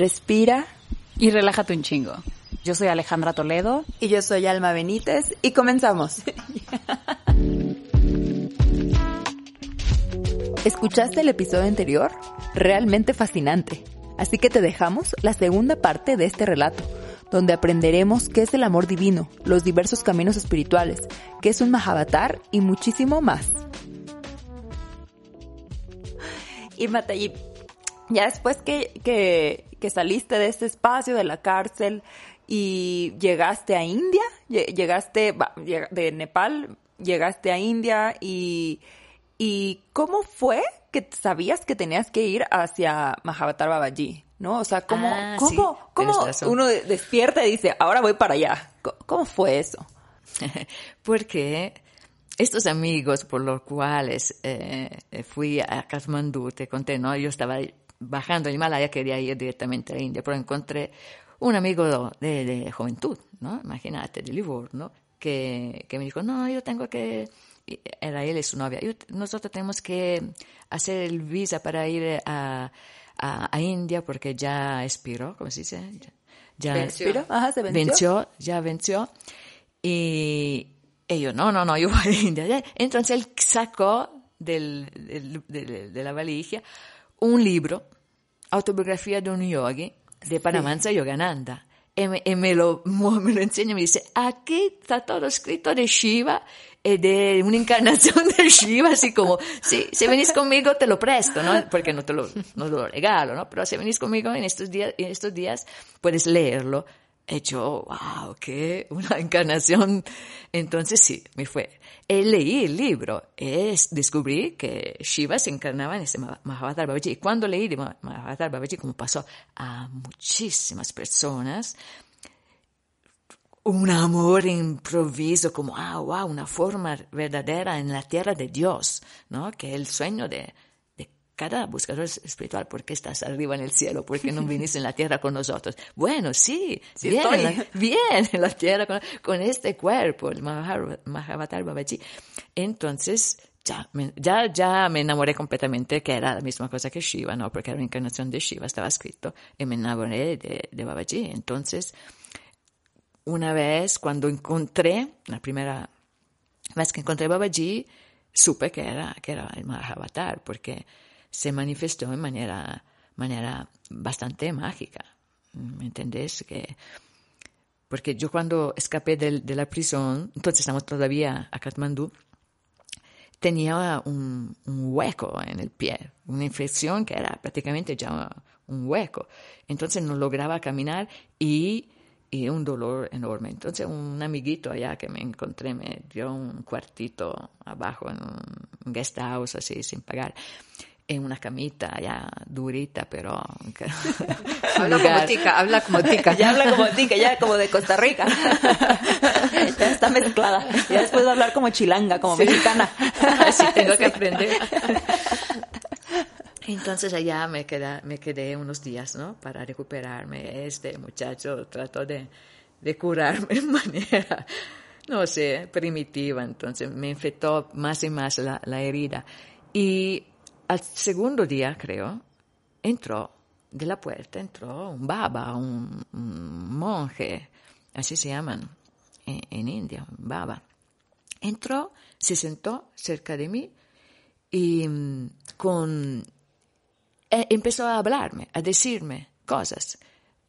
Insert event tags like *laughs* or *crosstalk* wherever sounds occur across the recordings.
respira y relájate un chingo. Yo soy Alejandra Toledo. Y yo soy Alma Benítez y comenzamos. *laughs* ¿Escuchaste el episodio anterior? Realmente fascinante. Así que te dejamos la segunda parte de este relato, donde aprenderemos qué es el amor divino, los diversos caminos espirituales, qué es un Mahavatar y muchísimo más. Y Matallip, ya después que, que, que saliste de este espacio, de la cárcel, y llegaste a India, llegaste de Nepal, llegaste a India y, y ¿cómo fue que sabías que tenías que ir hacia Mahavatar Babaji? ¿No? O sea, ¿cómo, Ah, cómo, sí, cómo uno despierta y dice, ahora voy para allá? ¿Cómo- ¿Cómo fue eso? *laughs* Porque estos amigos por los cuales eh, fui a Kathmandú, te conté, ¿no? Yo estaba bajando el Himalaya, quería ir directamente a la India, pero encontré un amigo de, de juventud, ¿no? Imagínate, de Livorno, que, que me dijo, no, yo tengo que, y era él y su novia, "Yo- nosotros tenemos que hacer el visa para ir a, a, a India porque ya expiró, ¿cómo se dice? Ya, ¿Venció? Ajá, ¿se venció? venció, ya venció. Y ellos, no, no, no, yo voy a India. Ya. Entonces él sacó del, del- del- de la valija un libro, Autobiografía de un yogi, de Paramahansa Yogananda. Y me, y me lo, *laughs* me lo enseña y me dice, aquí está todo escrito de Shiva y de una encarnación de Shiva, así como, sí, si venís conmigo te lo presto, ¿no? Porque no te lo, no te lo regalo, ¿no? Pero si venís conmigo en estos días, en estos días puedes leerlo. Yo, wow, qué una encarnación. Entonces sí, me fue. Y leí el libro y descubrí que Shiva se encarnaba en ese Ma- Mahavatar Babaji. Y cuando leí de Ma- Mahavatar Babaji, como pasó a muchísimas personas, un amor improviso, como, ah, wow, una forma verdadera en la tierra de Dios, ¿no? Que es el sueño de cada buscador espiritual. ¿Por qué estás arriba en el cielo? ¿Por qué no viniste en la tierra con nosotros? Bueno, sí, Sí bien, en la- bien en la tierra con, con este cuerpo, el Mahavatar Babaji. Entonces, ya me, ya, ya me enamoré completamente, que era la misma cosa que Shiva, ¿no? Porque era una encarnación de Shiva, estaba escrito, y me enamoré de, de Babaji. Entonces, una vez cuando encontré, la primera vez que encontré Babaji, supe que era, que era el Mahavatar, porque se manifestó en manera, manera bastante mágica. ¿Me entendés? Que, porque yo cuando escapé de la prisión, entonces estamos todavía a Kathmandú, tenía un, un hueco en el pie, una infección que era prácticamente ya un hueco. Entonces no lograba caminar y, y un dolor enorme. Entonces un amiguito allá que me encontré me dio un cuartito abajo en un guest house así sin pagar. En una camita ya durita, pero... *laughs* Habla como tica, habla como tica. Ya habla como tica, ya como de Costa Rica. ya está mezclada. Ya después de hablar como chilanga, como mexicana. Así tengo que aprender. *laughs* Entonces allá me, queda, me quedé unos días, ¿no? Para recuperarme. Este muchacho trató de, de curarme de *laughs* manera, no sé, primitiva. Entonces me infectó más y más la, la herida. Y al segundo día, creo, entró de la puerta, entró un baba, un, un monje, así se llaman en, en India, un baba. Entró, se sentó cerca de mí y mm, con e empezó a hablarme, a decirme cosas,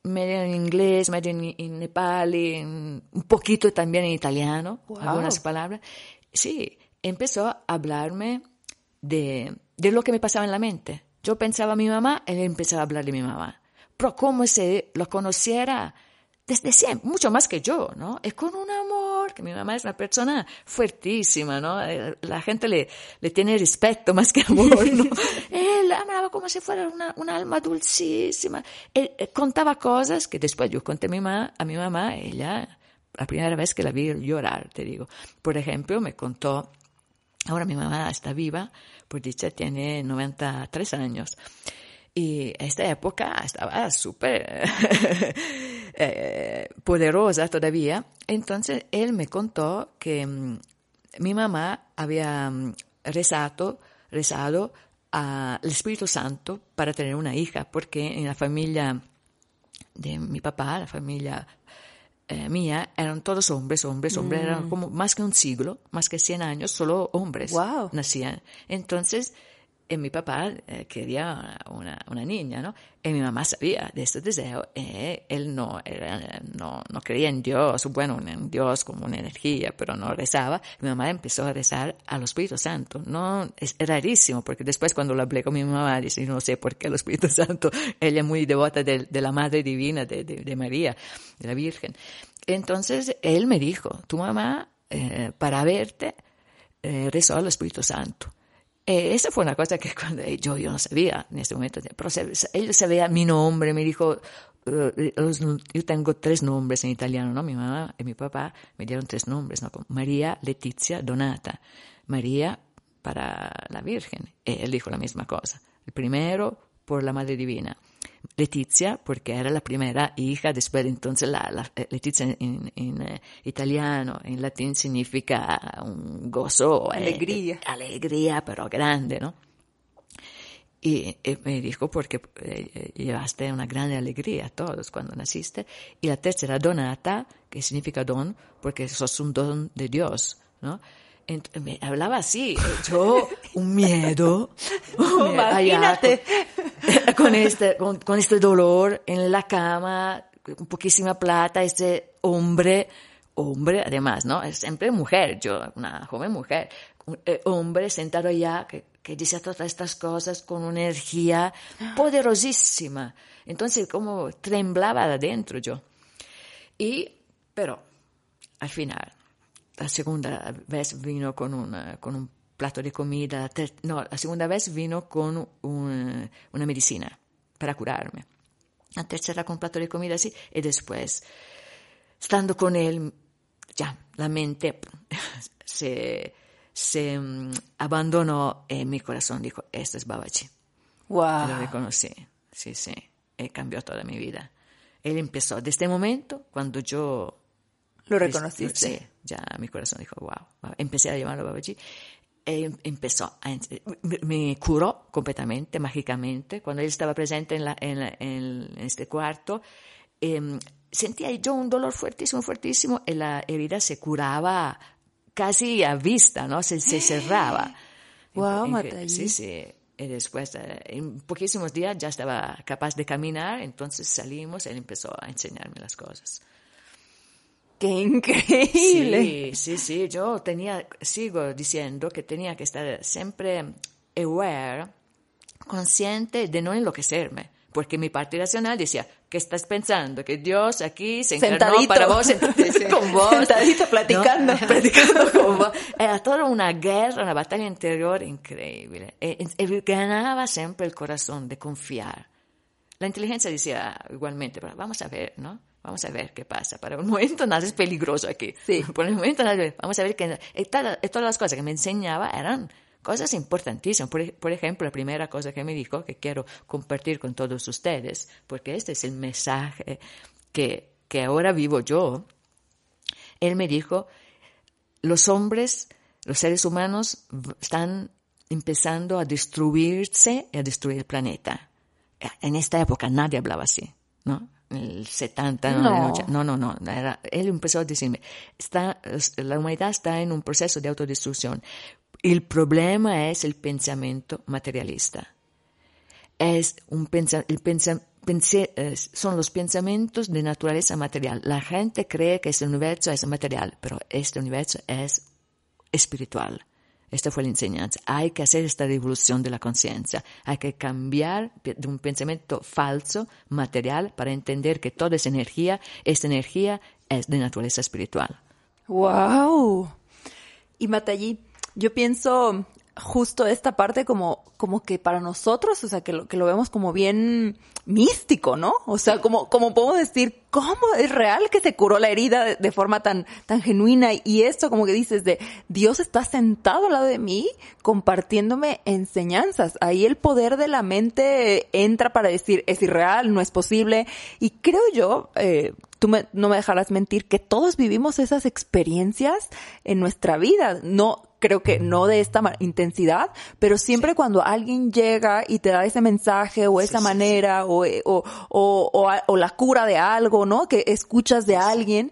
medio en inglés, medio en, en nepali, en- un poquito también en italiano, Wow. algunas palabras. Sí, empezó a hablarme de, de lo que me pasaba en la mente. Yo pensaba a mi mamá, él empezaba a hablar de mi mamá. Pero como si lo conociera desde siempre, mucho más que yo, ¿no? Y con un amor, que mi mamá es una persona fuertísima, ¿no? Eh, La gente le, le tiene respeto más que amor, ¿no? *laughs* Él amaba como si fuera una, una alma dulcísima. Él, eh, contaba cosas que después yo conté a mi, mamá, a mi mamá, ella, la primera vez que la vi llorar, te digo. Por ejemplo, me contó Ahora mi mamá está viva, por dicha tiene 93 años. Y esta época estaba súper *laughs* eh, poderosa todavía. Entonces él me contó que mm, mi mamá había mm, rezado, rezado al Espíritu Santo para tener una hija, porque en la familia de mi papá, la familia eh, mía, eran todos hombres, hombres, hombres, eran como más que un siglo, más que 100 años, solo hombres Wow. nacían. Entonces, eh, mi papá eh, quería una, una niña, ¿no? Y mi mamá sabía de este deseo y él no, era- no, no creía en Dios, bueno, en Dios como una energía, pero no rezaba. Mi mamá empezó a rezar al Espíritu Santo. No, es rarísimo, porque después cuando lo hablé con mi mamá, dice, no sé por qué el Espíritu *laughs* Santo, ella es muy devota de, de la Madre Divina, de, de, de María, de la Virgen. Entonces, él me dijo, tu mamá, eh, para verte, eh, rezó al Espíritu Santo. Eh, esa fue una cosa que *laughs* cuando eh, yo, yo no sabía en ese momento, pero se- él sabía mi nombre, me dijo, eh, los- yo tengo tres nombres en italiano, ¿no? Mi mamá y mi papá me dieron tres nombres, ¿no? María, Letizia, Donata. María para la Virgen. Y él dijo la misma cosa. El primero por la Madre Divina. Letizia, porque era la primera hija, después entonces la, la- eh, Letizia en, en, eh, italiano, en latín significa un gozo, eh, Alegría. eh, alegría, pero grande, ¿no? Y, y me dijo, porque eh, llevaste una gran alegría a todos cuando naciste. Y la tercera, donata, que significa don, porque sos un don de Dios, ¿no? Me hablaba así, eh, yo un miedo, un miedo, *laughs* Imagínate. *laughs* con este, con, este dolor en la cama, con poquísima plata, este hombre, hombre además, ¿no? Es siempre mujer, yo, una joven mujer, eh, hombre sentado allá que, que decía todas estas cosas con una energía poderosísima. Entonces, como temblaba adentro yo. Y, pero, al final, la segunda vez vino con, una, con un plato de comida, no, la segunda vez vino con un- una medicina para curarme. La tercera con plato de comida así, y después, estando con él, ya, la mente *laughs* se, se mm, abandonó y mi corazón dijo, esto es Babaji. Lo Wow. reconocí, sí, sí, y cambió toda mi vida. Él empezó, desde este momento, cuando yo Lo reconociste. Sí, ya mi corazón dijo, wow. wow. Empecé a llamarlo Babaji. E empezó, a, me, me curó completamente, mágicamente. Cuando él estaba presente en, la, en, la- en este cuarto, em, sentía yo un dolor fuertísimo, fuertísimo, y la herida se curaba casi a vista, ¿no? Se, se cerraba. *gasps* En- Matayi. Sí, sí. Y después, eh, en poquísimos días ya estaba capaz de caminar, entonces salimos, él empezó a enseñarme las cosas. ¡Qué increíble! Sí, sí, sí, yo tenía, sigo diciendo que tenía que estar siempre aware, consciente de no enloquecerme, porque mi parte racional decía, ¿qué estás pensando? Que Dios aquí se encarnó Sentadito. para vos, sent- *laughs* con vos. Sentadito platicando. ¿no? *laughs* platicando con vos. Era toda una guerra, una batalla interior increíble. E ganaba siempre el corazón de confiar. La inteligencia decía igualmente, pero vamos a ver, ¿no? Vamos a ver qué pasa. Para un momento nada es peligroso aquí. Sí. *laughs* Por el momento nada, vamos a ver que y todas, y todas las cosas que me enseñaba eran cosas importantísimas. Por, por ejemplo, la primera cosa que me dijo, que quiero compartir con todos ustedes, porque este es el mensaje que, que ahora vivo yo, él me dijo, los hombres, los seres humanos están empezando a destruirse y a destruir el planeta. En esta época nadie hablaba así, ¿no? El 70, no, el No. 80, no, no, no. era- él empezó a decirme, está, la humanidad está en un proceso de autodestrucción. El problema es el pensamiento materialista es un pensa, el pensa- pense- son los pensamientos de naturaleza material. La gente cree que este universo es material, pero este universo es espiritual. Esta fue la enseñanza. Hay que hacer esta revolución de la conciencia. Hay que cambiar de un pensamiento falso, material, para entender que toda esa energía, esta energía es de naturaleza espiritual. ¡Wow! Y Matallí, yo pienso justo esta parte como, como que para nosotros, o sea, que lo, que lo vemos como bien místico, ¿no? O sea, como, como podemos decir, ¿cómo es real que se curó la herida de, forma tan, tan genuina? Y esto, como que dices, de Dios está sentado al lado de mí compartiéndome enseñanzas. Ahí el poder de la mente entra para decir, es irreal, no es posible. Y creo yo, eh, tú no me dejarás mentir, que todos vivimos esas experiencias en nuestra vida. No, creo que no de esta intensidad, pero siempre cuando alguien llega y te da ese mensaje o esa manera O, o, o, o, la cura de algo, ¿no? Que escuchas de alguien,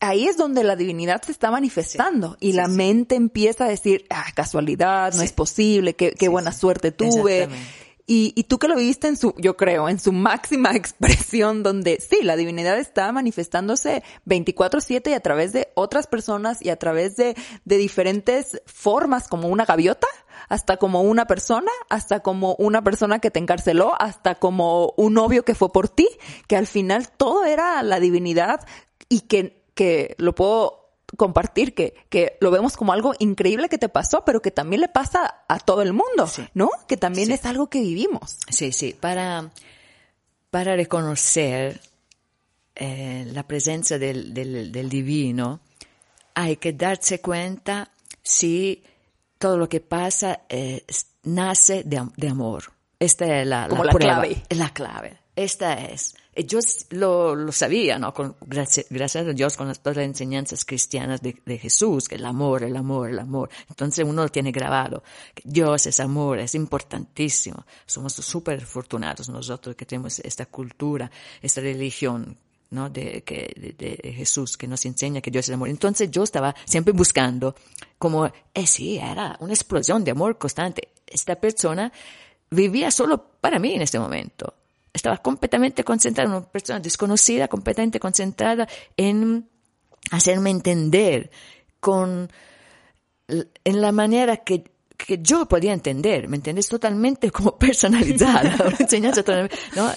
ahí es donde la divinidad se está manifestando y la mente empieza a decir, ah, casualidad, no es posible, qué, qué buena suerte tuve. Y, y tú que lo viste en su, yo creo, en su máxima *laughs* expresión, donde sí, la divinidad está manifestándose 24/7 y a través de otras personas y a través de, de diferentes formas, como una gaviota, hasta como una persona, hasta como una persona que te encarceló, hasta como un novio que fue por ti, que al final todo era la divinidad y que, que lo puedo compartir que, que lo vemos como algo increíble que te pasó, pero que también le pasa a todo el mundo, ¿no? Que también es algo que vivimos. Sí, sí, para, para reconocer eh, la presencia del, del, del, divino, hay que darse cuenta si todo lo que pasa eh, nace de, de, amor. Esta es la, como la, la clave. La clave. Esta es. Yo lo, lo sabía, ¿no? Con, gracias, gracias, a Dios con todas las enseñanzas cristianas de, de, Jesús, que el amor, el amor, el amor. Entonces uno lo tiene grabado. Que Dios es amor, es importantísimo. Somos súper afortunados nosotros que tenemos esta cultura, esta religión ¿no? De, que, de, de, Jesús que nos enseña que Dios es amor. Entonces yo estaba siempre buscando como, eh sí, era una explosión de amor constante. Esta persona vivía solo para mí en este momento estaba completamente concentrada, una persona desconocida, completamente concentrada en hacerme entender con, en la manera que, que yo podía entender, ¿me entiendes? Totalmente como *laughs* personalizada, *laughs* enseñanza ¿no?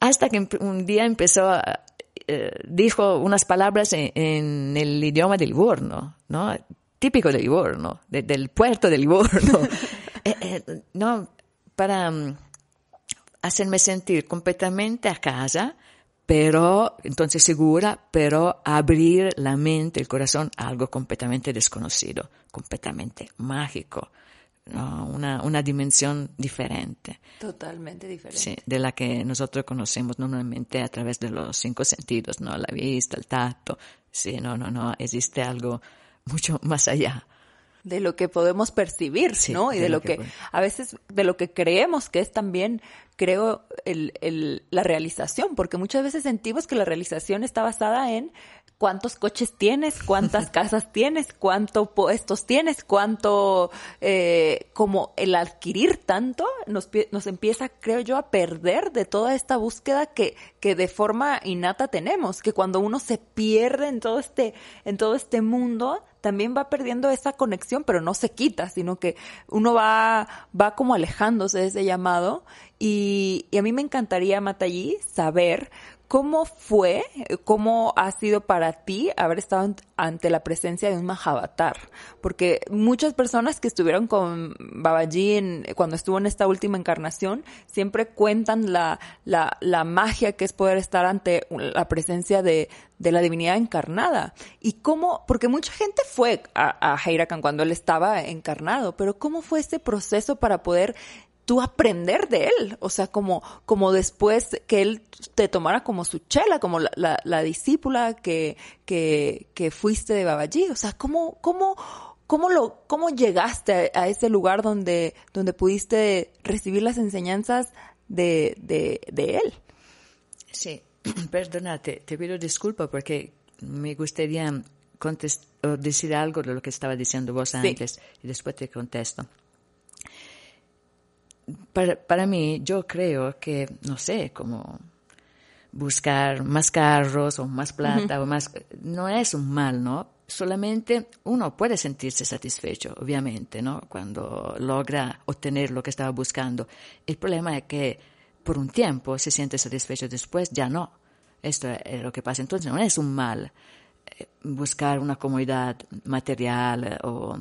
Hasta que un día empezó a, eh, dijo unas palabras en, en, el idioma del Livorno, ¿no? Típico del Livorno, de, del puerto del Livorno. *laughs* eh, eh, no, para, hacerme sentir completamente a casa, pero entonces segura, pero abrir la mente, el corazón a algo completamente desconocido, completamente mágico. ¿no? Una, una dimensión diferente. Totalmente diferente. Sí, de la que nosotros conocemos normalmente a través de los cinco sentidos, ¿no? La vista, el tacto. Sí, no, no, no, existe algo mucho más allá de lo que podemos percibir, sí, ¿no? Y de, de lo, lo que, que, a veces, de lo que creemos que es también, creo, el, el, la realización, porque muchas veces sentimos que la realización está basada en cuántos coches tienes, cuántas *laughs* casas tienes, cuántos puestos tienes, cuánto, eh, como el adquirir tanto, nos, nos empieza, creo yo, a perder de toda esta búsqueda que, que de forma innata tenemos, que cuando uno se pierde en todo este, en todo este mundo, también va perdiendo esa conexión, pero no se quita, sino que uno va, va como alejándose de ese llamado. Y, y a mí me encantaría, Matallí, saber ¿Cómo fue, cómo ha sido para ti haber estado ante la presencia de un Mahavatar? Porque muchas personas que estuvieron con Babaji cuando estuvo en esta última encarnación siempre cuentan la, la, la magia que es poder estar ante la presencia de, de la divinidad encarnada. Y cómo, porque mucha gente fue a, a Heirakan cuando él estaba encarnado, pero ¿cómo fue ese proceso para poder tú aprender de él, o sea, como, como después que él te tomara como su chela, como la, la, la discípula que, que, que fuiste de Babaji, o sea, ¿cómo, cómo, cómo lo, cómo llegaste a, a, ese lugar donde, donde pudiste recibir las enseñanzas de, de, de él? Sí, *clears throat* perdona, te, te pido disculpa porque me gustaría contest, decir algo de lo que estaba diciendo vos antes sí. y después te contesto para, para mí, yo creo que, no sé, como buscar más carros o más plata uh -huh. o más, no es un mal, ¿no? Solamente uno puede sentirse satisfecho, obviamente, ¿no? Cuando logra obtener lo que estaba buscando. El problema es que por un tiempo se siente satisfecho, después ya no. Esto es lo que pasa. Entonces no es un mal eh, buscar una comodidad material o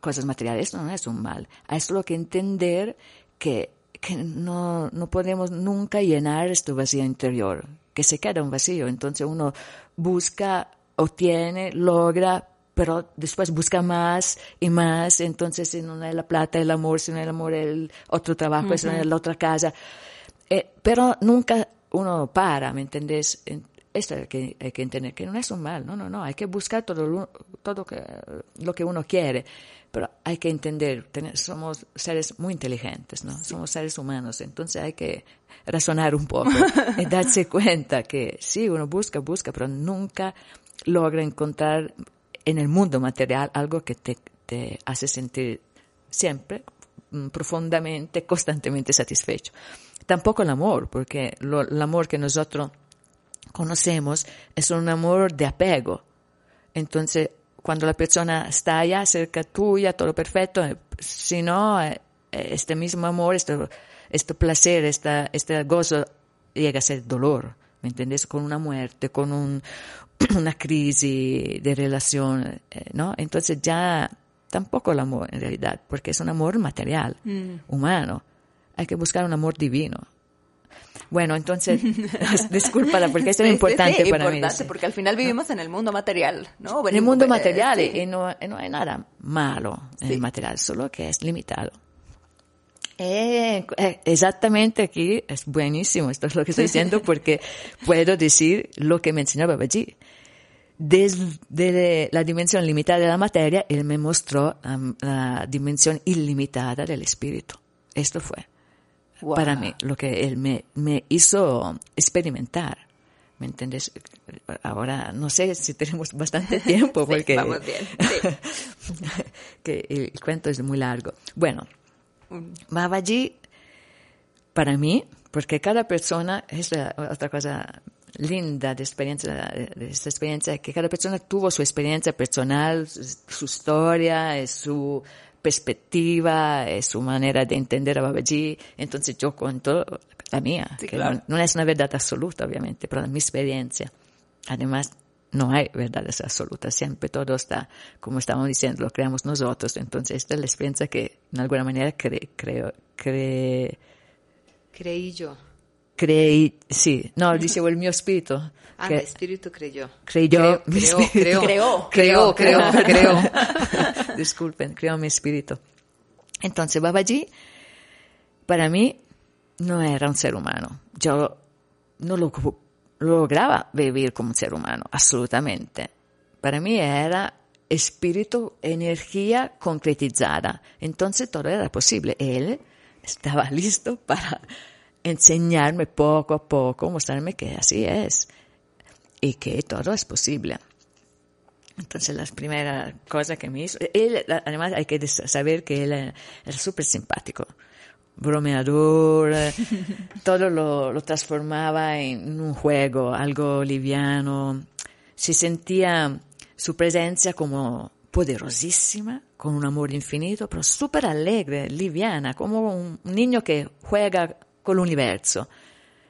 cosas materiales, no es un mal. Es lo que entender que, que no, no podemos nunca llenar este vacío interior, que se queda un vacío. Entonces uno busca, obtiene, logra, pero después busca más y más. Entonces, si no es la plata, el amor, si no es el amor, el otro trabajo, uh -huh. si no es la otra casa. Eh, pero nunca uno para, ¿me entendés? Esto hay que, hay que entender, que no es un mal, no, no, no, hay que buscar todo, lo, todo que, lo que uno quiere, pero hay que entender, somos seres muy inteligentes, ¿no? Somos seres humanos, entonces hay que razonar un poco y *laughs* darse cuenta que sí, uno busca, busca, pero nunca logra encontrar en el mundo material algo que te, te hace sentir siempre mm, profundamente, constantemente satisfecho. Tampoco el amor, porque lo, el amor que nosotros conocemos es un amor de apego. Entonces, cuando la persona está allá cerca tuya, todo perfecto, eh, si no, eh, este mismo amor, este, este placer, esta, este gozo llega a ser dolor, ¿me entiendes? Con una muerte, con un, *clears throat* una crisis de relación, eh, ¿no? Entonces ya tampoco el amor en realidad, porque es un amor material, mm. humano. Hay que buscar un amor divino. Bueno, entonces, *laughs* discúlpala, porque esto es importante para importante, porque al final vivimos en el mundo material, ¿no? en el mundo material, y no, no, hay nada malo en el material, solo que es limitado. Eh, eh, exactamente aquí es buenísimo, esto es lo que estoy *laughs* diciendo, porque puedo decir lo que me enseñaba allí. Desde la dimensión limitada de la materia, él me mostró la dimensión ilimitada del espíritu. Esto fue para mí, lo que él me, me hizo experimentar. ¿Me entiendes? Ahora no sé si tenemos bastante *laughs* tiempo porque vamos bien. *laughs* que el, cuento es muy largo. Bueno, Babaji para mí, porque cada persona es otra cosa linda de experiencia de esta experiencia que cada persona tuvo su experiencia personal, su historia, su perspectiva, es su manera de entender a Babaji. Entonces yo cuento la mía, que no, es una verdad absoluta, obviamente, pero mi experiencia. Además, no hay verdades absolutas, siempre todo está, como estamos diciendo, lo creamos nosotros. Entonces, esta es la experiencia que, en alguna manera, creo, cre, creí yo. Creí, sí, no, *laughs* dicevo el mio espíritu. Ah, que, espíritu creyó. Creyó, creó, creó, creó, creó, *laughs* creó, creó. *laughs* Disculpen, creó mi espíritu. Entonces, Babaji, para mí, no era un ser humano. Yo no lo, lograba vivir como un ser humano, absolutamente. Para mí era espíritu, energía concretizada. Entonces todo era posible. Él estaba listo para enseñarme poco a poco, mostrarme que así es y que todo es posible. Entonces, las primeras cosas que me hizo, él, además hay que saber que él era súper simpático, bromeador, *laughs* todo lo, lo, transformaba en un juego, algo liviano. Se sentía su presencia como poderosísima, con un amor infinito, pero súper alegre, liviana, como un niño que juega con el universo.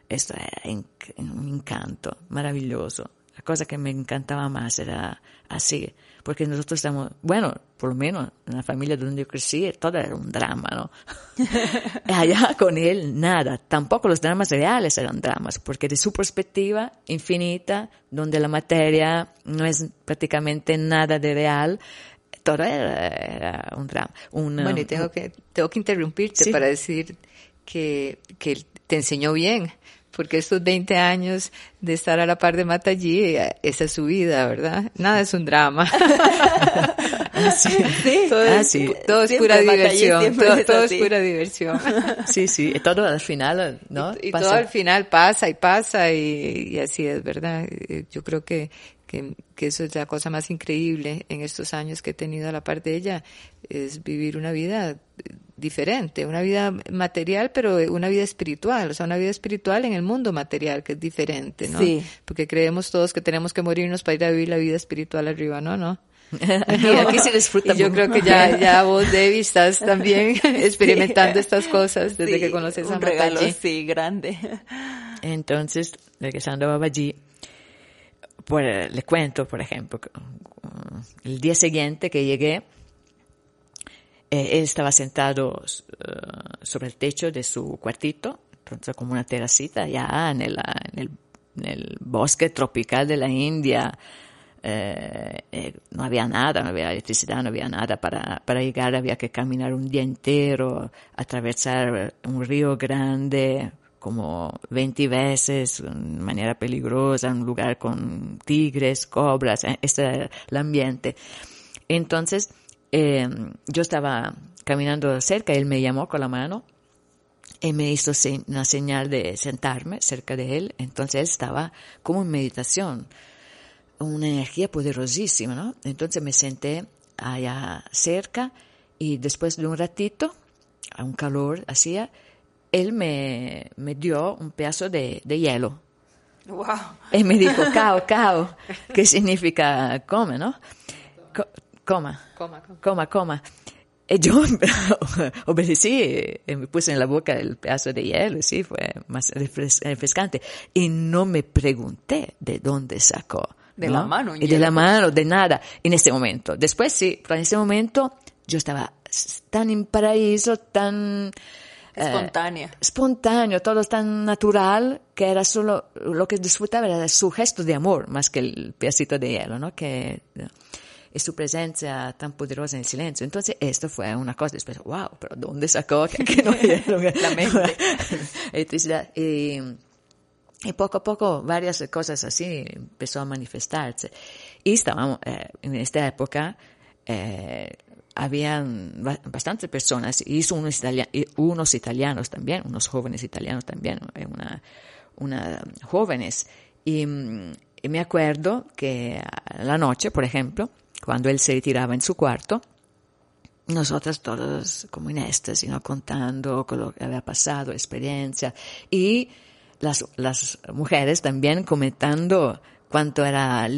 Esto era un encanto maravilloso. La cosa que me encantaba más era así, porque nosotros estamos, bueno, por lo menos en la familia donde yo crecí, todo era un drama, ¿no? *laughs* Allá con él nada, tampoco los dramas reales eran dramas, porque de su perspectiva infinita, donde la materia no es prácticamente nada de real, todo era, un drama. bueno, y tengo que, tengo que interrumpirte para decir que, que te enseñó bien, porque estos 20 años de estar a la par de Matallí, esa es su vida, ¿verdad? Nada es un drama. sí, todo, es, todo es pura diversión. Todo, es, pura diversión. Sí, sí, y todo al final, ¿no? Y, todo al final pasa y pasa y, y así es, ¿verdad? Yo creo que, que, que, eso es la cosa más increíble en estos años que he tenido a la par de ella, es vivir una vida diferente, una vida material, pero una vida espiritual, o sea, una vida espiritual en el mundo material, que es diferente, ¿no? Sí. Porque creemos todos que tenemos que morirnos para ir a vivir la vida espiritual arriba, ¿no? ¿No? *laughs* aquí se disfruta. Y yo creo que ya, *laughs* ya vos, Debbie, estás también experimentando estas cosas desde que conoces a un regalo, sí, grande. Entonces, regresando a Babaji, pues, le cuento, por ejemplo, el día siguiente que llegué, eh, él estaba sentado eh, sobre el techo de su cuartito, entonces como una terracita ya en el, en el, bosque tropical de la India. Eh, no había nada, no había electricidad, no había nada para, para llegar, había que caminar un día entero, atravesar un río grande, como 20 veces de manera peligrosa, un lugar con tigres, cobras, eh, este era el ambiente. Entonces, eh, yo estaba caminando cerca, él me llamó con la mano y me hizo una señal de sentarme cerca de él. Entonces él estaba como en meditación, una energía poderosísima, ¿no? Entonces me senté allá cerca y después de un ratito, a un calor hacía, él me, me dio un pedazo de, de hielo. Wow. Y me dijo, *laughs* cao, cao, que significa come, ¿no? Co- coma, Coma, coma. coma, coma. Y yo *laughs* obedecí y me puse en la boca el pedazo de hielo, sí, fue más refres- refrescante. Y no me pregunté de dónde sacó. De ¿no? la mano, Y de la mano, de nada, en ese momento. Después sí, pero en ese momento yo estaba tan en paraíso, tan... eh, Espontánea. espontáneo, todo tan natural, que era solo, lo que disfrutaba era su gesto de amor, más que el pedacito de hielo, ¿no? Que, y su presencia tan poderosa en el silencio. Entonces, esto fue una cosa, después, wow, pero ¿dónde sacó que, que no *laughs* hielo? La mente. *laughs* Electricidad. Y, y poco a poco varias cosas así empezó a manifestarse. Y estábamos, eh, en esta época, eh, habían ba- bastantes personas, y hizo unos, italia- unos italianos también, unos jóvenes italianos también, eh, una, una jóvenes. Y, y me acuerdo que a la noche, por ejemplo, cuando él se retiraba en su cuarto, nosotros todos como en éxtasis, ¿no? contando con lo que había pasado, experiencia, y las, las mujeres también comentando cuánto era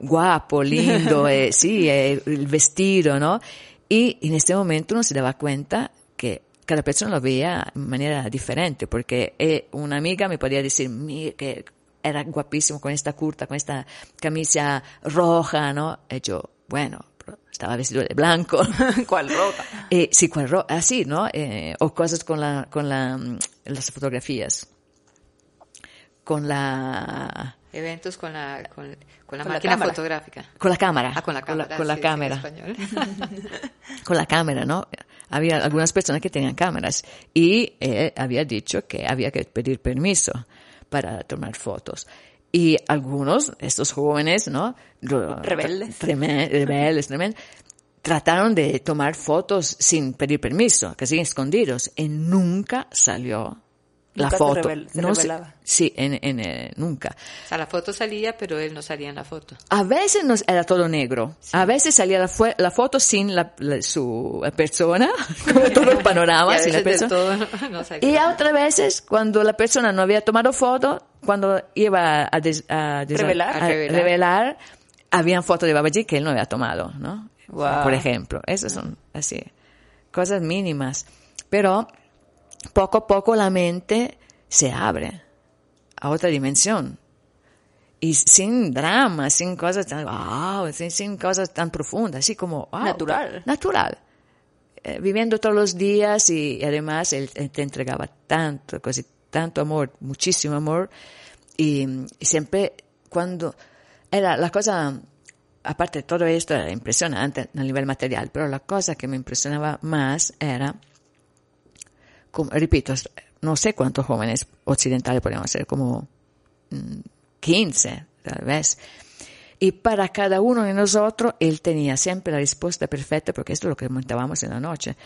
guapo, lindo, *laughs* eh, sí, eh, el vestido, ¿no? Y en este momento uno se daba cuenta que cada persona lo veía de manera diferente, porque eh, una amiga me podía decir, que era guapísimo con esta curta, con esta camisa roja, ¿no? Y yo, bueno, estaba vestido de blanco. *laughs* ¿Cuál ropa? Eh, sí, con ro- así, ¿no? Eh, o cosas con la, con la, mm, las fotografías. Con la, Eventos con la, con, con la Con máquina fotográfica. con la cámara. Ah, con la cámara. Con la, sí, cámara. *laughs* con la cámara, ¿no? Había algunas personas que tenían cámaras y él había dicho que había que pedir permiso para tomar fotos. Y algunos, estos jóvenes, ¿no? Rebeldes. Tremen- rebeldes, tremen- trataron de tomar fotos sin pedir permiso, casi escondidos, y nunca salió la Nunca se foto. revel- se No revelaba. sí, en, en, eh, nunca. O sea, la foto salía, pero él no salía en la foto. A veces nos era todo negro. A veces salía la, la foto sin la, la- su persona, *laughs* como todo el *laughs* panorama y a sin la persona. todo *laughs* no salía. Y a otras veces, cuando la persona no había tomado foto, cuando iba a, des- a des- Revelar. a A revelar. revelar, habían fotos de Babaji que él no había tomado, ¿no? Wow. Por ejemplo, esas son así, cosas mínimas. Pero poco a poco la mente se abre a otra dimensión. Y sin drama, sin cosas tan, wow, sin, sin cosas tan profundas, así como, wow, Natural. Natural. Eh, viviendo todos los días y, y además él, él te entregaba tanto, così, tanto amor, muchísimo amor. Y, siempre cuando era la cosa, aparte de todo esto, era impresionante a nivel material, pero la cosa que me impresionaba más era, como, repito, no sé cuántos jóvenes occidentales podíamos ser, como mm, 15, tal vez. Y para cada uno de nosotros, él tenía siempre la respuesta perfecta, porque esto es lo que comentábamos en la noche.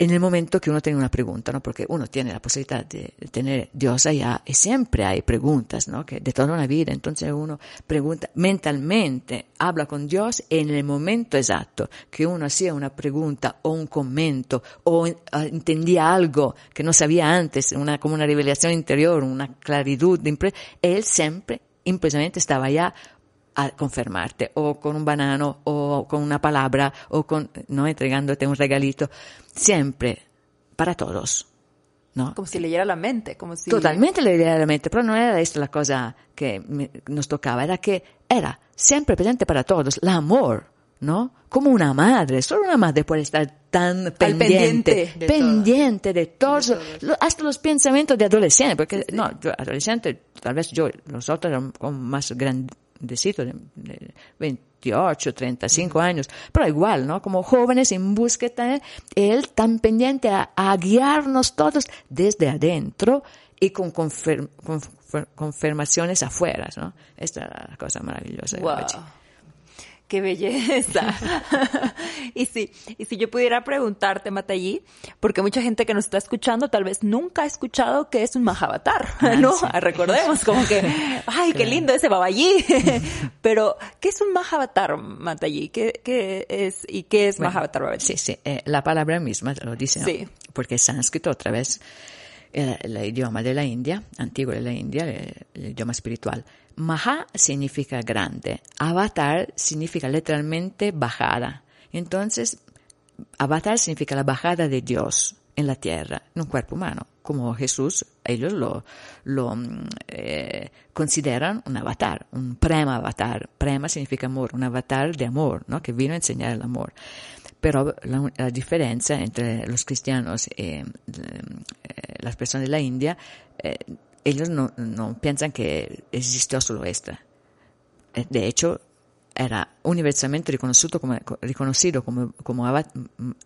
En el momento que uno tiene una pregunta, ¿no? Porque uno tiene la posibilidad de, tener Dios allá, y siempre hay preguntas, ¿no? Que de toda una vida, entonces uno pregunta mentalmente, habla con Dios, en el momento exacto que uno hacía una pregunta o un comento, o eh, entendía algo que no sabía antes, una, como una revelación interior, una claridad, él siempre, impresionante, estaba allá a confermarte, o con un banano, o con una palabra, o con, no entregándote un regalito, siempre, para todos, ¿no? Como si leyera la mente, como si... Totalmente de la mente, pero no era esto la cosa que me- nos tocaba, era que era siempre presente para todos, el amor, ¿no? Como una madre, solo una madre puede estar tan pendiente, pendiente de pendiente de todos, lo- hasta los pensamientos de adolescente, porque no, yo, adolescente, tal vez yo, nosotros éramos más grandecitos, de, de 28, 35 años, pero igual, ¿no? Como jóvenes en búsqueda, él tan pendiente a, a guiarnos todos desde adentro y con, confirm- con- confirmaciones afuera, ¿no? Esta es la cosa maravillosa Wow. Qué belleza. *laughs* y si, y si yo pudiera preguntarte, Matallí, porque mucha gente que nos está escuchando tal vez nunca ha escuchado qué es un Mahavatar, *laughs* ¿no? sí. Recordemos como que, *laughs* ay, qué lindo ese Baballí. Pero, ¿qué es un Mahavatar, Matallí? ¿Qué, qué es, y qué es Bueno? Sí, sí, eh, la palabra misma lo dice, ¿no? Sí. porque es sánscrito otra vez, eh, el idioma de la India, antiguo de la India, el, el idioma espiritual. Maha significa grande, avatar significa literalmente bajada. Entonces, avatar significa la bajada de Dios en la tierra, en un cuerpo humano. Como Jesús, ellos lo, mm, eh, consideran un avatar, un prema avatar. Prema significa amor, un avatar de amor, ¿no? Que vino a enseñar el amor. Pero la, la diferencia entre los cristianos y eh, las personas de la India, eh, ellos no, no piensan que existió solo esta. Eh, De hecho, era universalmente riconosciuto come, riconocido como, como ava-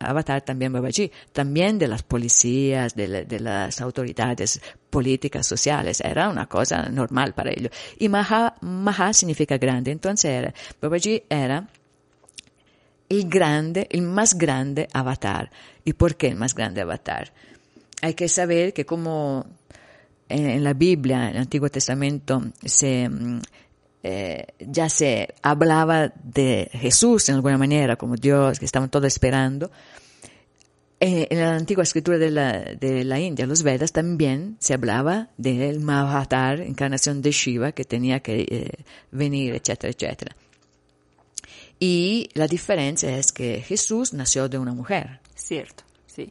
avatar también Babaji, también de las policías, de, de las autoridades políticas, sociales, era una cosa normal para ellos. Y Maha, Maha significa grande, entonces era, Babaji era el grande, el más grande avatar. ¿Y por qué el más grande avatar? Hay que saber que como en, la Biblia, en el Antiguo Testamento, se, mm, eh, ya se hablaba de Jesús en alguna manera, como Dios, que estaban todos esperando. Eh, en la antigua escritura de la, de la India, los Vedas, también se hablaba del Mahavatar, encarnación de Shiva, que tenía que eh, venir, etcétera, etcétera. Y la diferencia es que Jesús nació de una mujer. Cierto, sí.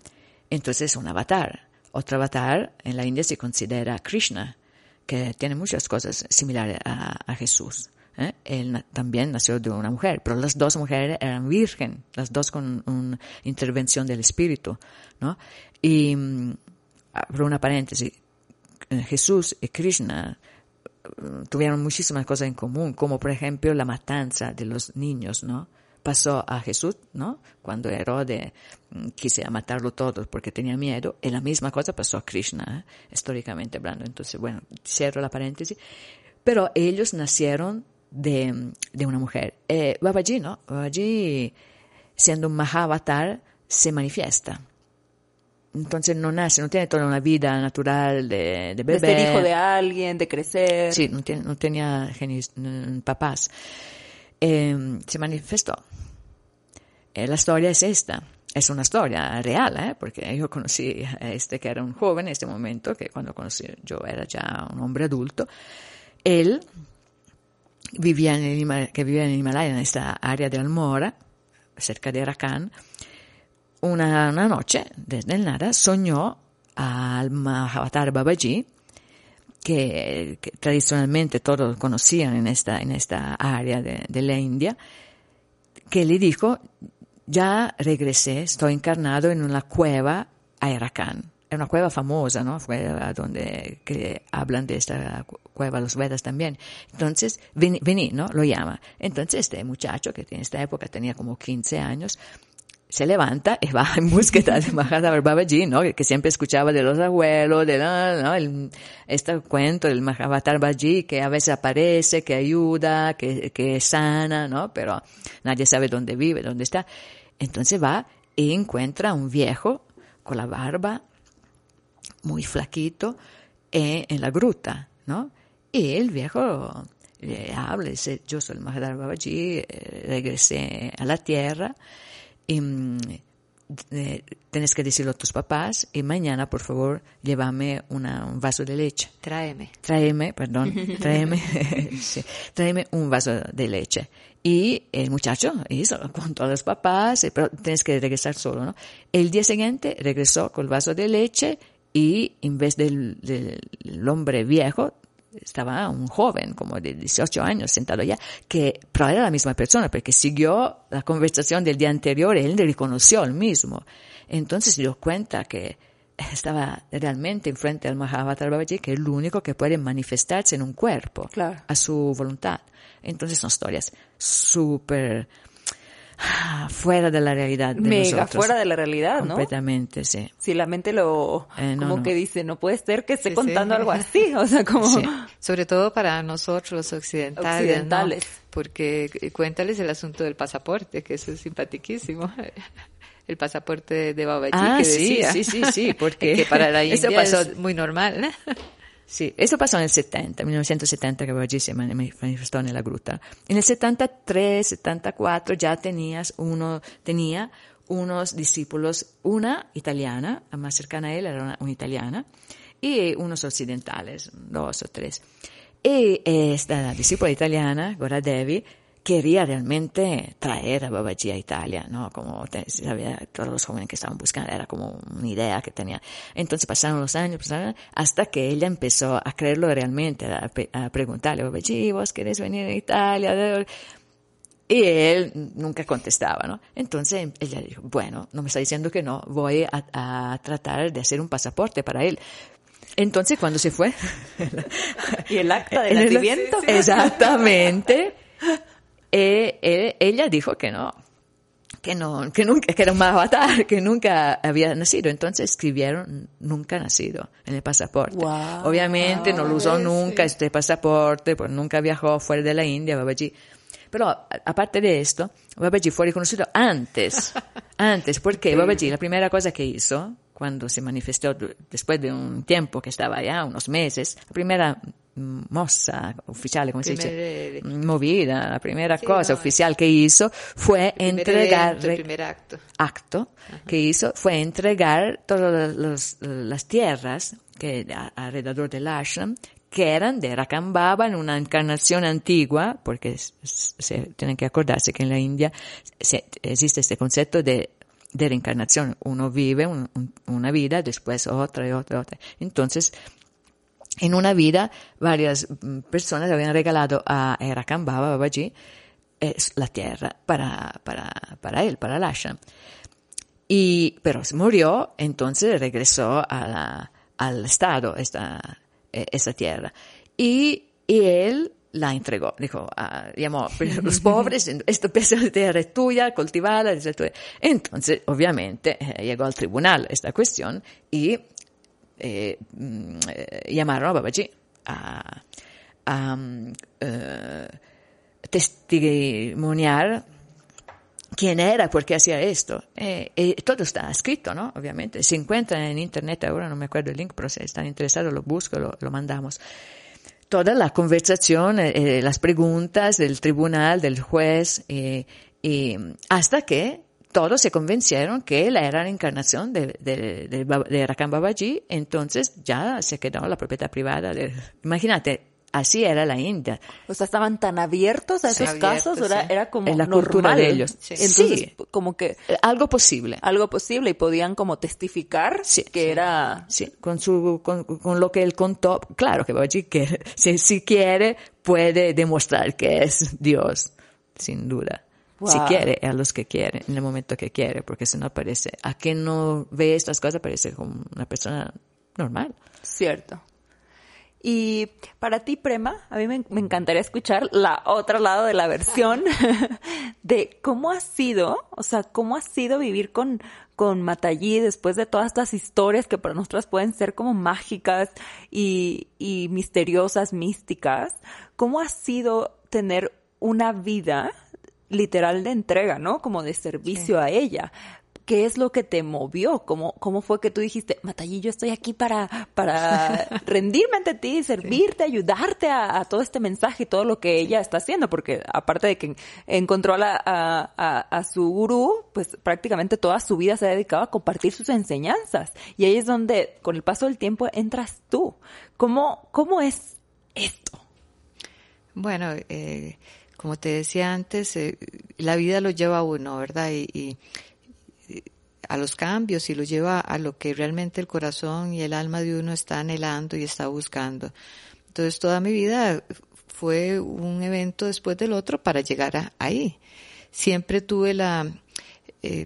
Entonces es un avatar. Otro avatar en la India se considera Krishna, que tiene muchas cosas similares a, Jesús. ¿eh? Él también nació de una mujer, pero las dos mujeres eran virgen, las dos con una intervención del espíritu, ¿no? Y, mm, abro una paréntesis, eh, Jesús y Krishna eh, tuvieron muchísimas cosas en común, como por ejemplo la matanza de los niños, ¿no? Pasó a Jesús, ¿no? Cuando Herodes mm, quise matarlo todos porque tenía miedo, y la misma cosa pasó a Krishna, ¿eh? históricamente hablando. Entonces, bueno, cierro la paréntesis. Pero ellos nacieron de, de una mujer. Eh, Babaji, ¿no? Babaji, siendo un Mahavatar, se manifiesta. Entonces no nace, no tiene toda una vida natural de, de De bebé. ser hijo de alguien, de crecer. Sí, no, tiene- no tenía papás. Eh, se manifestó. Eh, la historia es esta. Es una historia real, ¿eh? porque yo conocí a este que era un joven en este momento, que cuando conocí yo era ya un hombre adulto. Él vivía en el, que vivía en el Himalaya, en esta área de Almora, cerca de Arakan. Una, una noche, desde el nada, soñó al Mahavatar Babaji, que, tradicionalmente todos conocían en esta, en esta área de, la India, que le dijo, ya regresé, estoy encarnado en una cueva a Arakan. Es una cueva famosa, ¿no? Cueva donde hablan de esta cu- cueva los Vedas también. Entonces, vení, vení, ¿no? Lo llama. Entonces, este muchacho, que en esta época tenía como 15 años, se levanta y va *laughs* en búsqueda de Mahavatar Babaji, ¿no? Que siempre escuchaba de los abuelos, de ¿no? El, este cuento del Mahavatar Babaji que a veces aparece, que ayuda, que, que sana, ¿no? Pero nadie sabe dónde vive, dónde está. Entonces va y encuentra a un viejo con la barba muy flaquito eh, en la gruta, ¿no? Y el viejo le habla, dice, yo soy el Mahavatar Babaji, eh, regresé a la tierra y mm, eh, tienes que decirlo a tus papás y mañana, por favor, llévame una, un vaso de leche. Tráeme. Tráeme, perdón, *laughs* tráeme, *laughs* sí, tráeme un vaso de leche. Y el muchacho hizo, contó a los papás, eh, pero tienes que regresar solo, ¿no? El día siguiente regresó con el vaso de leche y en vez del hombre viejo, estaba un joven, como de 18 años, sentado allá, que, pero era la misma persona, porque siguió la conversación del día anterior y él le reconoció el mismo. Entonces se dio cuenta que *laughs* estaba realmente enfrente al Mahavatar Babaji, que es el único que puede manifestarse en un cuerpo Claro. a su voluntad. Entonces son historias súper fuera de la realidad de Mega nosotros. fuera de la realidad, ¿no? Completamente, sí. Si la mente lo, Eh, no, como no. que dice, no puede ser que esté Sí, contando sí. algo así, *laughs* o sea, como... Sí. Sobre todo para nosotros los occidentales. ¿no? Occidentales. Porque cuéntales el asunto del pasaporte, que eso es simpaticísimo. *laughs* El pasaporte de, Babaji Ah, que sí, decía. sí, sí, sí, porque *laughs* que para la eso India pasó- es muy normal. ¿no? Sì, eso pasó nel 70, 1970 che Babaji si mani- manifestò nella gruta. E nel 73, 74 ya tenías uno, tenía unos discípulos, una italiana, la más cercana a él era una, una italiana, y unos occidentales, dos o tres. Y esta discípula italiana, Gora Devi, quería realmente traer a Babaji a Italia, ¿no? Como te- sabía, todos los jóvenes que estaban buscando, era como una idea que tenía. Entonces pasaron los años, pasaron, hasta que ella empezó a creerlo realmente, a, a preguntarle, Babaji, ¿vos querés venir a Italia? Y él nunca contestaba, ¿no? Entonces ella dijo, bueno, no me está diciendo que no, voy a, a tratar de hacer un pasaporte para él. Entonces cuando se fue... *laughs* Y el acta de *laughs* En el- nacimiento. Exactamente. Eh, eh, ella dijo que no, que no, que nunca, que era un avatar, que nunca había nacido. Entonces escribieron nunca nacido en el pasaporte. Wow. Obviamente no lo usó nunca Sí. este pasaporte, pues nunca viajó fuera de la India, Babaji. Pero aparte de esto, Babaji fue reconocido antes, *laughs* antes, porque Babaji la primera cosa que hizo cuando se manifestó después de un tiempo que estaba allá, unos meses, la primera mossa ufficiale, come si Primer, dice, eh, movida, la primera cosa no, oficial que hizo primer entregar evento, el primer acto. acto que hizo fue entregar todas las tierras que a- alrededor del ashram que eran de Rakambaba en una encarnación antigua, porque se, tienen que acordarse que en la India se- existe este concepto de, de reencarnación. Uno vive un- un- una vida, después otra y otra y otra. Entonces, en una vida, varias mm, personas habían regalado a Rakambaba, Babaji, eh, la tierra para, para, para él, para el ashram. Y, pero se murió, entonces regresó a la- al Estado esta, eh, esta tierra. Y, y él la entregó. Dijo, ah, llamó *laughs* a los pobres, esta pedazo de tierra es tuya, cultivada, es tuya. Entonces, obviamente, eh, llegó al tribunal esta cuestión y eh, mm, eh, llamaron a Babaji a, eh, testimoniar quién era, por qué hacía esto. Eh, todo está escrito, ¿no? Obviamente. Se encuentra en internet, ahora no me acuerdo el link, pero si están interesados lo busco, lo, lo mandamos. Toda la conversación, las preguntas del tribunal, del juez, hasta que todos se convencieron que él era la encarnación de, de, de, de Rakam Babaji, entonces ya se quedó la propiedad privada. De, imagínate, así era la India. O sea, estaban tan abiertos a esos casos, era, sí. era como Es la cultura normal. de ellos. Sí. Entonces, Sí. como que Eh, Algo posible. algo posible y podían como testificar que era... Sí, con, su, con, con lo que él contó, claro que Babaji que *laughs* si, si quiere puede demostrar que es Dios, sin duda. Si quiere, a los que quiere, en el momento que quiere, porque si no parece, a quien no ve estas cosas parece como una persona normal. Cierto. Y para ti, Prema, a mí me, me encantaría escuchar la otro lado de la versión *laughs* de cómo ha sido, o sea, cómo ha sido vivir con, con Matallí después de todas estas historias que para nosotras pueden ser como mágicas y, y misteriosas, místicas. ¿Cómo ha sido tener una vida literal de entrega, ¿no? Como de servicio a ella. ¿Qué es lo que te movió? ¿Cómo, cómo fue que tú dijiste, Matallí, yo estoy aquí para, para *laughs* rendirme ante ti, servirte, ayudarte a, a todo este mensaje y todo lo que ella está haciendo? Porque aparte de que encontró a, la- a, a- a su gurú, pues prácticamente toda su vida se ha dedicado a compartir sus enseñanzas. Y ahí es donde, con el paso del tiempo, entras tú. ¿Cómo, cómo es esto? Bueno, eh, como te decía antes, eh, la vida lo lleva a uno, ¿verdad? Y, y- y a los cambios y lo lleva a lo que realmente el corazón y el alma de uno está anhelando y está buscando. Entonces toda mi vida fue un evento después del otro para llegar a- ahí. Siempre tuve la, eh,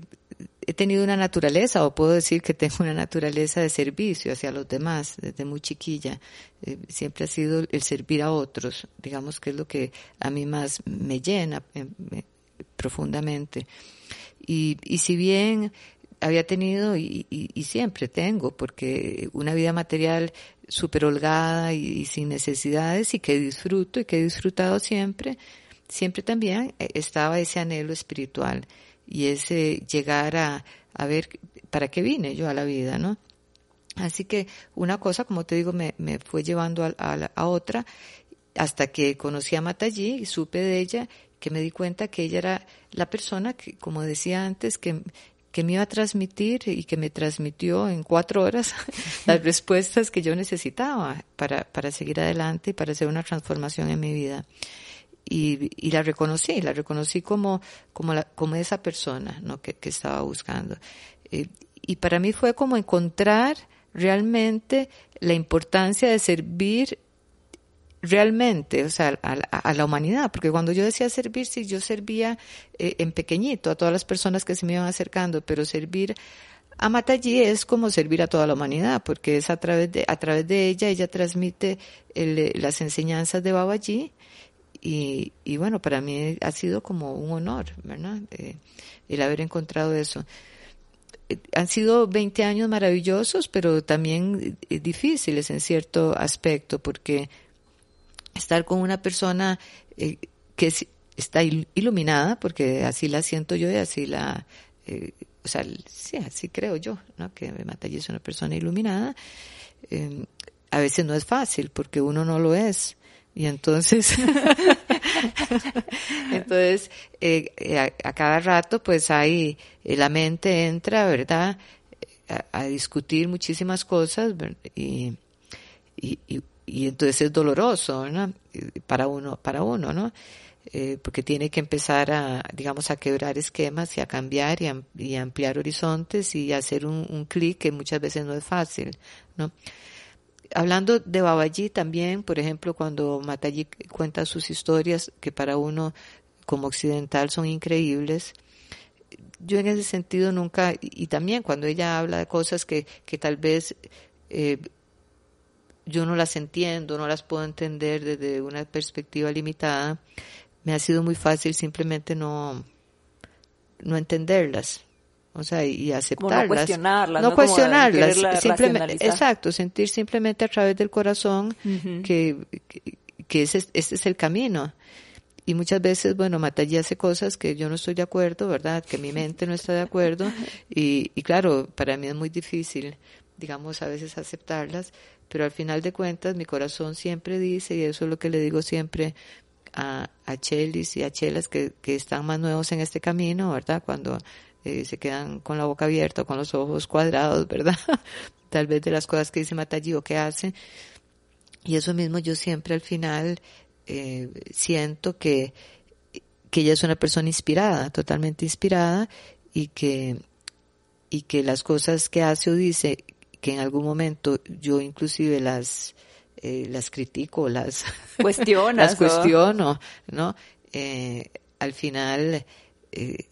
he tenido una naturaleza, o puedo decir que tengo una naturaleza de servicio hacia los demás desde muy chiquilla. Eh, siempre ha sido el servir a otros, digamos que es lo que a mí más me llena, eh, me- profundamente. Y, y si bien había tenido y, y, siempre tengo, porque una vida material súper holgada y, sin necesidades y que disfruto y que he disfrutado siempre, siempre también estaba ese anhelo espiritual y ese llegar a, a ver para qué vine yo a la vida, ¿no? Así que una cosa, como te digo, me, me fue llevando a, a, a, otra hasta que conocí a Matallí y supe de ella que me di cuenta que ella era la persona que, como decía antes, que, que me iba a transmitir y que me transmitió en cuatro horas *laughs* las respuestas que yo necesitaba para, para seguir adelante y para hacer una transformación en mi vida. Y, y la reconocí, la reconocí como, como, la, como esa persona ¿no? que, que estaba buscando. Eh, y para mí fue como encontrar realmente la importancia de servir realmente, o sea, a, la humanidad, porque cuando yo decía servir, sí, yo servía eh, en pequeñito a todas las personas que se me iban acercando, pero servir a Matallí es como servir a toda la humanidad, porque es a través de, a través de ella, ella transmite el, las enseñanzas de Babaji, y, y bueno, para mí ha sido como un honor, ¿verdad? Eh, el haber encontrado eso eh, han sido 20 años maravillosos, pero también difíciles en cierto aspecto, porque estar con una persona eh, que está iluminada, porque así la siento yo y así la, eh, o sea, sí, así creo yo, ¿no? Que Matallí es una persona iluminada. Eh, a veces no es fácil porque uno no lo es. Y entonces, *laughs* entonces, eh, eh, a, cada rato pues ahí la mente entra, ¿verdad? A, a discutir muchísimas cosas y, y, y y entonces es doloroso ¿no? para uno para uno no eh, porque tiene que empezar a digamos a quebrar esquemas y a cambiar y, a, ampliar horizontes y hacer un clic que muchas veces no es fácil no hablando de Babaji también por ejemplo cuando Mataji cuenta sus historias que para uno como occidental son increíbles yo en ese sentido nunca y también cuando ella habla de cosas que que tal vez eh, yo no las entiendo, no las puedo entender desde una perspectiva limitada, me ha sido muy fácil simplemente no, no entenderlas. O sea, y aceptarlas. no cuestionarlas. No, cuestionarlas. Simplemente, exacto, sentir simplemente a través del corazón uh -huh. que, que, ese, este es el camino. Y muchas veces, bueno, Matallí hace cosas que yo no estoy de acuerdo, ¿verdad? Que mi mente no está de acuerdo. Y, y claro, para mí es muy difícil, digamos, a veces aceptarlas, pero al final de cuentas mi corazón siempre dice, y eso es lo que le digo siempre a, a Chelis y a Chelas que, que están más nuevos en este camino, ¿verdad? Cuando eh, se quedan con la boca abierta, con los ojos cuadrados, ¿verdad? *laughs* Tal vez de las cosas que dice Matallí o que hace. Y eso mismo yo siempre al final eh, siento que, que ella es una persona inspirada, totalmente inspirada, y que, y que las cosas que hace o dice que en algún momento yo inclusive las eh, las critico, las *laughs* Cuestionas, las cuestiono, ¿no? Eh, al final eh,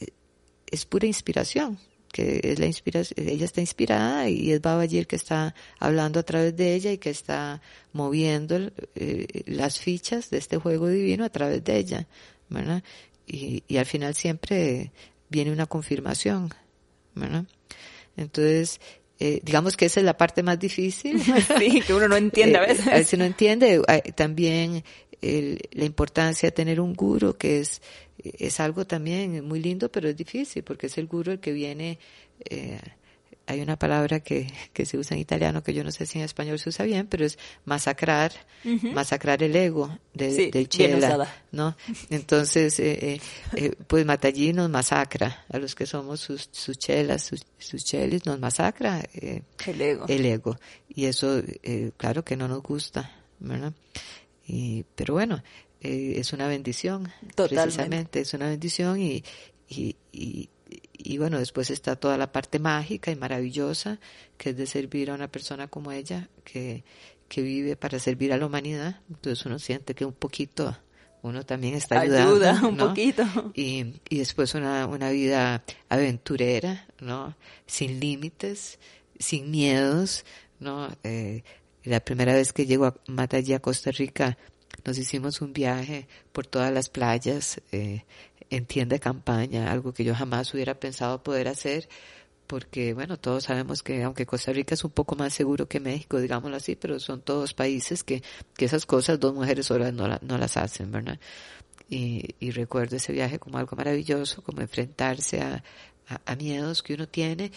es pura inspiración, que es la inspiración, ella está inspirada y es Babaji el que está hablando a través de ella y que está moviendo eh, las fichas de este juego divino a través de ella, ¿verdad? Y, y al final siempre viene una confirmación, ¿verdad? Entonces, eh, digamos que esa es la parte más difícil. *laughs* Sí, que uno no entiende a *laughs* veces. Eh, a veces no entiende. También el, la importancia de tener un guru, que es, es algo también muy lindo, pero es difícil, porque es el guru el que viene, eh, hay una palabra que, que se usa en italiano, que yo no sé si en español se usa bien, pero es masacrar, uh -huh. masacrar el ego de, sí, del chela, ¿no? Entonces, eh, eh, pues Matallí nos masacra, a los que somos sus, sus chelas, sus, sus chelis, nos masacra eh, el ego. El ego. Y eso, claro que no nos gusta, ¿verdad? Y, pero bueno, eh, es una bendición, Totalmente. precisamente, es una bendición y, y, y y bueno, después está toda la parte mágica y maravillosa que es de servir a una persona como ella que, que vive para servir a la humanidad. Entonces uno siente que un poquito uno también está ayudando. Ayuda un ¿no? poquito. Y, y después una, una vida aventurera, ¿no? Sin límites, sin miedos, ¿no? Eh, la primera vez que llego a Matallí a Costa Rica, nos hicimos un viaje por todas las playas, eh, en tienda de campaña, algo que yo jamás hubiera pensado poder hacer, porque bueno, todos sabemos que aunque Costa Rica es un poco más seguro que México, digámoslo así, pero son todos países que, que esas cosas dos mujeres solas no, no las hacen, ¿verdad? Y, y, recuerdo ese viaje como algo maravilloso, como enfrentarse a, miedos que uno tiene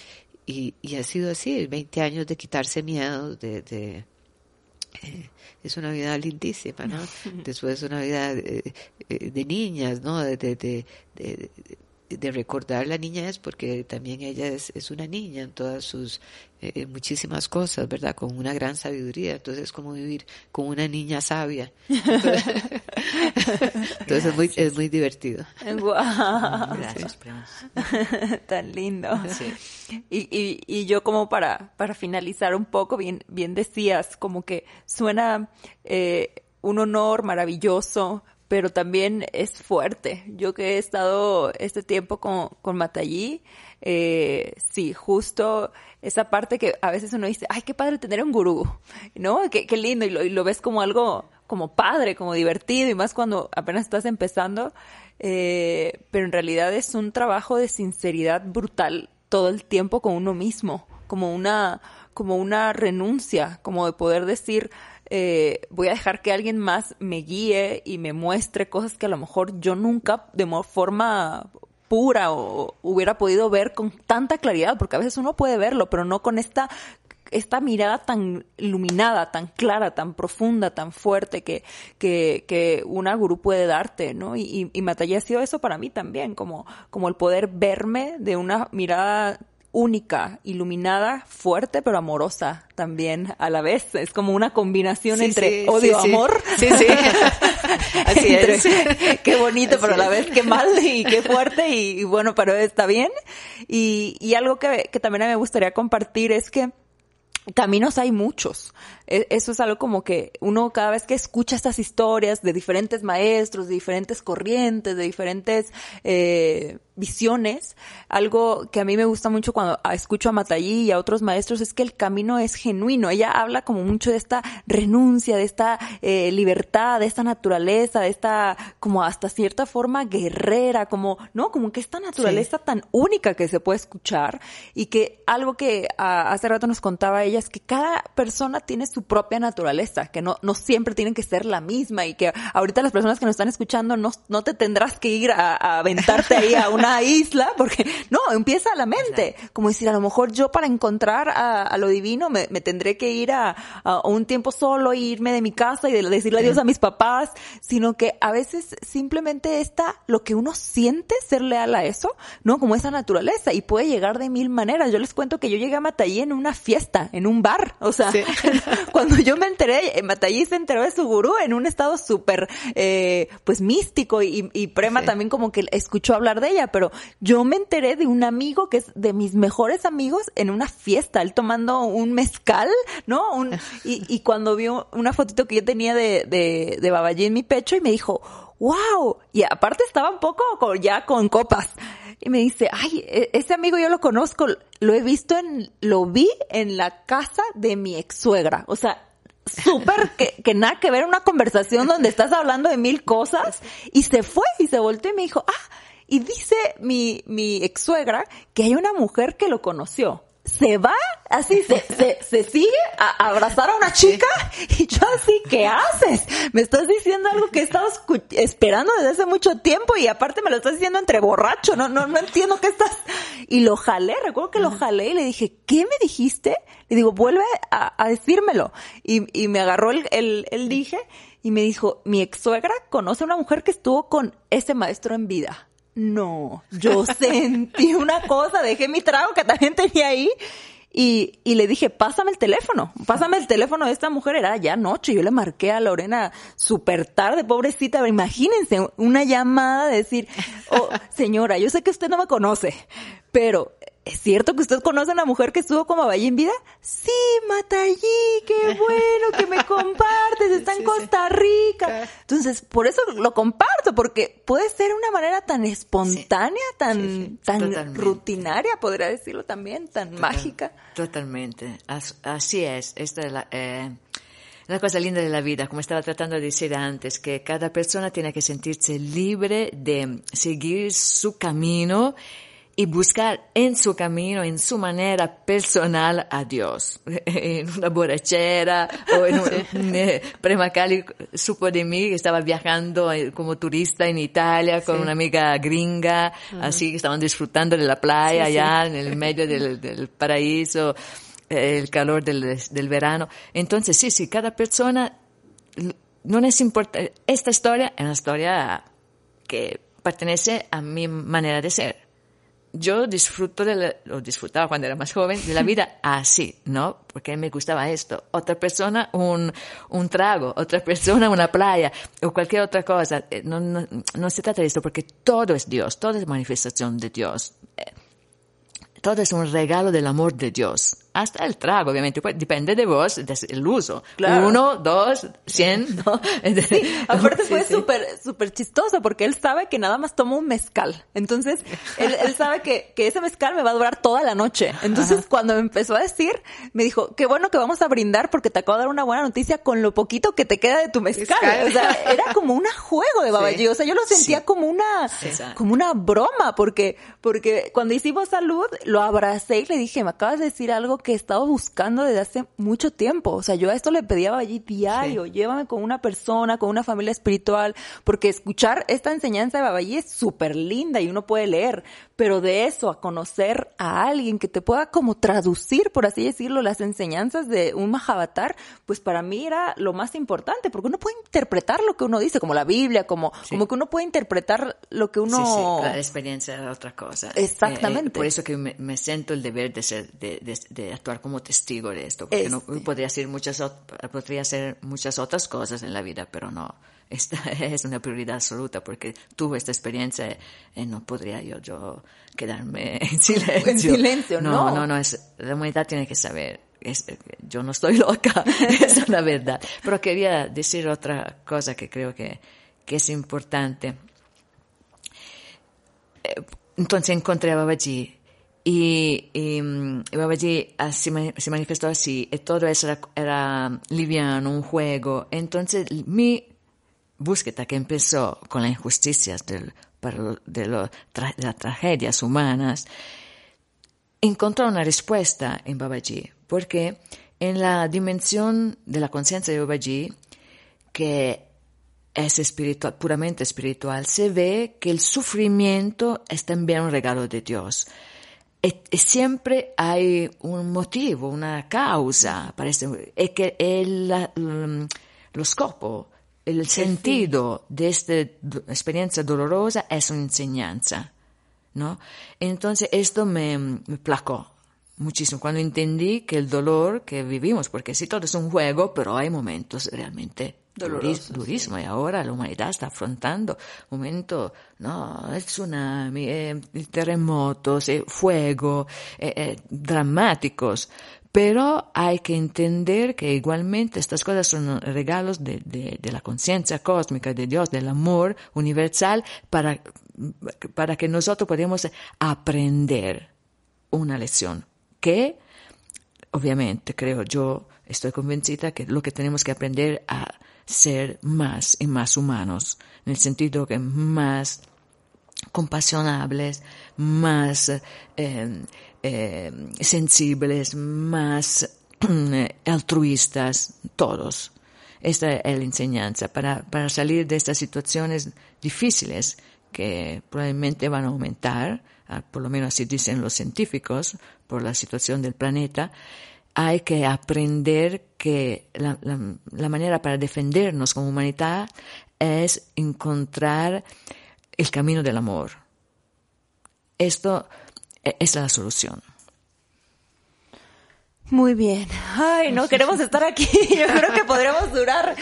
y, y, ha sido así, 20 años de quitarse miedos, de, de *laughs* es una vida lindísima, ¿no? *laughs* Después una vida de, de niñas, ¿no? De, de, de, de recordar la niñez porque también ella es, es una niña en todas sus eh, muchísimas cosas, ¿verdad? Con una gran sabiduría. Entonces es como vivir con una niña sabia. *laughs* Entonces, es, muy, es muy divertido. Gracias, *laughs* Tan lindo. Y, y, y yo como para, para finalizar un poco, bien, bien decías, como que suena eh, un honor maravilloso pero también es fuerte. Yo que he estado este tiempo con, con Matallí, eh, sí, justo esa parte que a veces uno dice, ay, qué padre tener un gurú, ¿no? Qué, qué lindo, y lo, y lo, ves como algo, como padre, como divertido, y más cuando apenas estás empezando, eh, pero en realidad es un trabajo de sinceridad brutal todo el tiempo con uno mismo, como una, como una renuncia, como de poder decir, eh, voy a dejar que alguien más me guíe y me muestre cosas que a lo mejor yo nunca de forma pura o hubiera podido ver con tanta claridad, porque a veces uno puede verlo, pero no con esta esta mirada tan iluminada, tan clara, tan profunda, tan fuerte que, que, que una gurú puede darte, ¿no? Y, y, y ha sido eso para mí también, como, como el poder verme de una mirada única, iluminada, fuerte, pero amorosa también a la vez. Es como una combinación entre odio y amor. Sí, sí. *laughs* Así es. Qué bonito, pero a la vez qué mal y qué fuerte y, bueno, pero está bien. Y, y algo que, que también me gustaría compartir es que caminos hay muchos. E, eso es algo como que uno cada vez que escucha estas historias de diferentes maestros, de diferentes corrientes, de diferentes eh, visiones, algo que a mí me gusta mucho cuando escucho a Matallí y a otros maestros es que el camino es genuino. Ella habla como mucho de esta renuncia, de esta eh, libertad, de esta naturaleza, de esta como hasta cierta forma guerrera, como, ¿no? Como que esta naturaleza tan única que se puede escuchar y que algo que ah, hace rato nos contaba ella es que cada persona tiene su propia naturaleza, que no, no siempre tienen que ser la misma y que ahorita las personas que nos están escuchando no, no te tendrás que ir a, a aventarte ahí a una *laughs* isla, porque no, empieza a la mente. Como decir, a lo mejor yo para encontrar a, lo divino me, tendré que ir a, un tiempo solo, irme de mi casa y decirle adiós a mis papás, sino que a veces simplemente está lo que uno siente ser leal a eso, ¿no? Como esa naturaleza y puede llegar de mil maneras. Yo les cuento que yo llegué a Matallí en una fiesta, en un bar, o sea, *laughs* cuando yo me enteré, Matallí se enteró de su gurú en un estado súper, eh, pues místico y, y Prema también como que escuchó hablar de ella, pero yo me enteré de un amigo que es de mis mejores amigos en una fiesta, él tomando un mezcal, ¿no? Un, y, *laughs* y cuando vio una fotito que yo tenía de, de, de Baballí en mi pecho y me dijo, wow, y aparte estaba un poco ya con copas. Y me dice, ay, e, ese amigo yo lo conozco, lo he visto en, lo vi en la casa de mi ex suegra. O sea, súper *laughs* que, que nada que ver una conversación donde estás hablando de mil cosas y se fue y se volteó y me dijo, ah, y dice mi, mi ex suegra que hay una mujer que lo conoció. Se va, así se, se, se sigue a, abrazar a una chica y yo así, ¿qué haces? Me estás diciendo algo que he estado esperando desde hace mucho tiempo y aparte me lo estás diciendo entre borracho, no, no, no entiendo qué estás. Y lo jalé, recuerdo que lo jalé y le dije, ¿qué me dijiste? Le digo, vuelve a, a decírmelo. Y, y me agarró el, el, el dije y me dijo, mi ex suegra conoce a una mujer que estuvo con ese maestro en vida. No, yo *laughs* sentí una cosa, dejé mi trago que también tenía ahí y, y le dije, pásame el teléfono, pásame el teléfono de esta mujer, era ya noche, yo le marqué a Lorena súper tarde, pobrecita, imagínense una llamada de decir, oh, señora, yo sé que usted no me conoce, pero ¿Es cierto que usted conoce a una mujer que estuvo como Valle en vida? Sí, Matallí, qué bueno que me *laughs* compartes, está en Costa Rica. Entonces, por eso lo comparto, porque puede ser una manera tan espontánea, tan, tan rutinaria, podría decirlo también, tan mágica. Totalmente, así es. Esta es la, eh, la cosa linda de la vida, como estaba tratando de decir antes, que cada persona tiene que sentirse libre de seguir su camino y buscar en su camino, en su manera personal a Dios. *laughs* En una borrachera o en un, eh, Prima Cali supo de mí que estaba viajando eh, como turista en Italia con una amiga gringa, así que estaban disfrutando de la playa allá en el medio *laughs* del, del paraíso, eh, el calor del, del verano. Entonces, sí, sí, cada persona no es importante. Esta historia es una historia que pertenece a mi manera de ser yo disfruto de la, o disfrutaba cuando era más joven de la vida *laughs* así, ¿no? Porque me gustaba esto. Otra persona un, un trago, otra persona una playa o cualquier otra cosa. Eh, no, no, no se trata de esto porque todo es Dios, todo es manifestación de Dios. Eh, todo es un regalo del amor de Dios hasta el trago, obviamente, pues depende de vos, el uso. Claro. Uno, dos, cien, ¿no? *laughs* Sí, aparte *laughs* fue súper, súper chistoso porque él sabe que nada más toma un mezcal. Entonces, él, él sabe que, que, ese mezcal me va a durar toda la noche. Entonces, Ajá. cuando me empezó a decir, me dijo, qué bueno que vamos a brindar porque te acabo de dar una buena noticia con lo poquito que te queda de tu mezcal. mezcal. O sea, era como un juego de Babaji. Sí. O sea, yo lo sentía sí. como una, como una broma porque, porque cuando hicimos salud, lo abracé y le dije, me acabas de decir algo que he estado buscando desde hace mucho tiempo. O sea, yo a esto le pedía allí diario, sí. llévame con una persona, con una familia espiritual, porque escuchar esta enseñanza de Babaji es súper linda y uno puede leer, pero de eso a conocer a alguien que te pueda como traducir, por así decirlo, las enseñanzas de un Mahavatar, pues para mí era lo más importante, porque uno puede interpretar lo que uno dice, como la Biblia, como, sí. como que uno puede interpretar lo que uno... Sí, sí, la experiencia era otra cosa. Exactamente. Eh, eh, por eso que me, me, siento el deber de ser, de, de, de actuar como testigo de esto, porque este. no podría hacer muchas, podría hacer muchas otras cosas en la vida, pero no. Esta *laughs* es una prioridad absoluta porque tuve esta experiencia y no podría yo, yo quedarme *laughs* en silencio. En silencio, no. No, no, no es, la humanidad tiene que saber. Es, yo no estoy *laughs* loca, es la verdad. Pero quería decir otra cosa que creo que, que es importante. Eh, entonces encontré a Babaji y, y, y Babaji así, se manifestó así, y todo eso era, era liviano, un juego. Entonces mi búsqueda que empezó con las injusticias de, lo, las tragedias humanas, encontró una respuesta en Babaji, porque en la dimensión de la conciencia de Babaji, que es espiritual, puramente espiritual, se ve que el sufrimiento es también un regalo de Dios. E siempre hay un motivo, una causa para esto, es que el, lo scopo, el sentido de esta experiencia dolorosa es una enseñanza, ¿no? Entonces esto me, me placó muchísimo cuando entendí que el dolor que vivimos, porque sí todo es un juego, pero hay momentos realmente Doloroso, durísimo sí. y ahora la humanidad está afrontando momentos, no, el tsunami, eh, terremotos, eh, fuego, eh, eh, dramáticos, pero hay que entender que igualmente estas cosas son regalos de, de, la conciencia cósmica, de Dios, del amor universal, para, para que nosotros podamos aprender una lección que, obviamente, creo yo, estoy convencida que lo que tenemos que aprender a ser más y más humanos, en el sentido que más compasionables, más eh, eh, sensibles, más eh, altruistas, todos. Esta es la enseñanza para, para salir de estas situaciones difíciles que probablemente van a aumentar, ah, por lo menos así dicen los científicos, por la situación del planeta, hay que aprender que la, la, la, manera para defendernos como humanidad es encontrar el camino del amor. Esto es la solución. Muy bien. Ay, no queremos estar aquí. *laughs* Yo creo que podríamos durar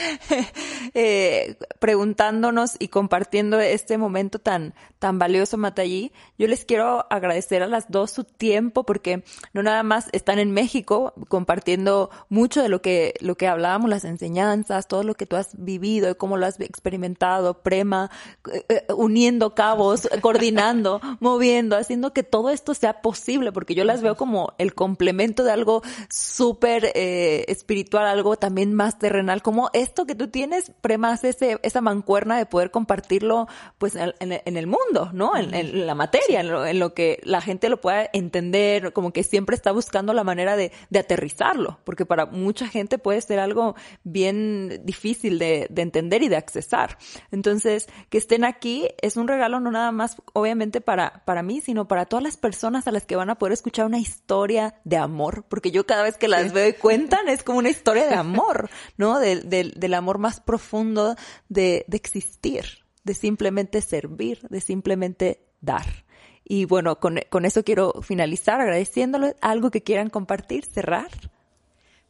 *laughs* eh, preguntándonos y compartiendo este momento tan, tan valioso, Matallí. Yo les quiero agradecer a las dos su tiempo porque no nada más están en México compartiendo mucho de lo que, lo que hablábamos, las enseñanzas, todo lo que tú has vivido y cómo lo has experimentado, Prema, eh, eh, uniendo cabos, *laughs* coordinando, moviendo, haciendo que todo esto sea posible, porque yo las veo como el complemento de algo súper eh, espiritual, algo también más terrenal, como esto que tú tienes, Prema, ese, esa mancuerna de poder compartirlo pues en, en el mundo, ¿no? En, en la materia, en lo, en lo, que la gente lo pueda entender, como que siempre está buscando la manera de, de aterrizarlo, porque para mucha gente puede ser algo bien difícil de, de entender y de accesar. Entonces, que estén aquí es un regalo no nada más, obviamente, para, para mí, sino para todas las personas a las que van a poder escuchar una historia de amor, porque yo cada vez que las veo y cuentan es como una historia de amor, *laughs* ¿no? De, de, del amor más profundo de, de existir, de simplemente servir, de simplemente dar. Y bueno, con, con eso quiero finalizar agradeciéndole algo que quieran compartir, cerrar.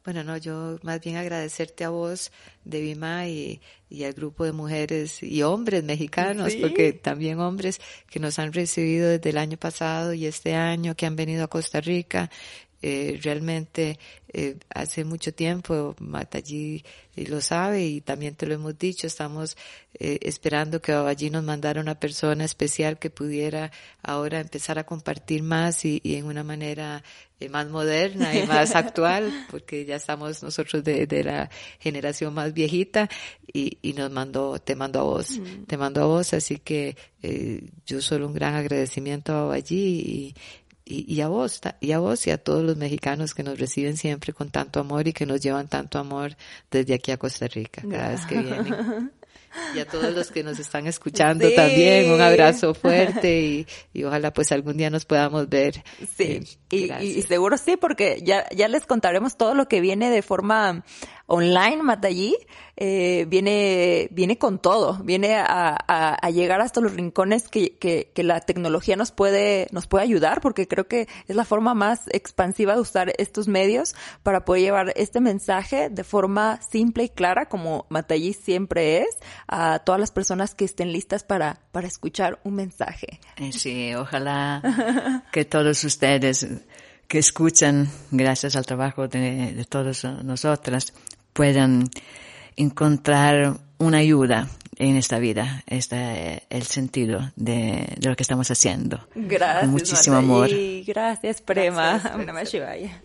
Bueno, no, yo más bien agradecerte a vos, Devima, y, y al grupo de mujeres y hombres mexicanos, sí. porque también hombres que nos han recibido desde el año pasado y este año, que han venido a Costa Rica. Eh, realmente eh, hace mucho tiempo, Matallí lo sabe y también te lo hemos dicho, estamos eh, esperando que allí nos mandara una persona especial que pudiera ahora empezar a compartir más y, y en una manera eh, más moderna y más *laughs* actual, porque ya estamos nosotros de, de la generación más viejita y, y, nos mandó, te mandó a vos, mm. te mandó a vos, así que eh, yo solo un gran agradecimiento allí y, y, y, a vos, y a vos y a todos los mexicanos que nos reciben siempre con tanto amor y que nos llevan tanto amor desde aquí a Costa Rica cada vez que vienen. Y a todos los que nos están escuchando *laughs* sí. también, un abrazo fuerte y, y, ojalá pues algún día nos podamos ver. Sí, eh, y, y, seguro sí, porque ya, ya les contaremos todo lo que viene de forma online, Matallí, eh, viene, viene con todo, viene a, llegar hasta los rincones que, que, la tecnología nos puede, nos puede ayudar, porque creo que es la forma más expansiva de usar estos medios para poder llevar este mensaje de forma simple y clara, como Matallí siempre es, a todas las personas que estén listas para, para escuchar un mensaje. Eh, sí, ojalá que todos ustedes que escuchan, gracias al trabajo de, de todos nosotras, puedan encontrar una ayuda en esta vida, este el sentido de, de lo que estamos haciendo. Gracias. Con muchísimo amor. Gracias, Prema. Gracias,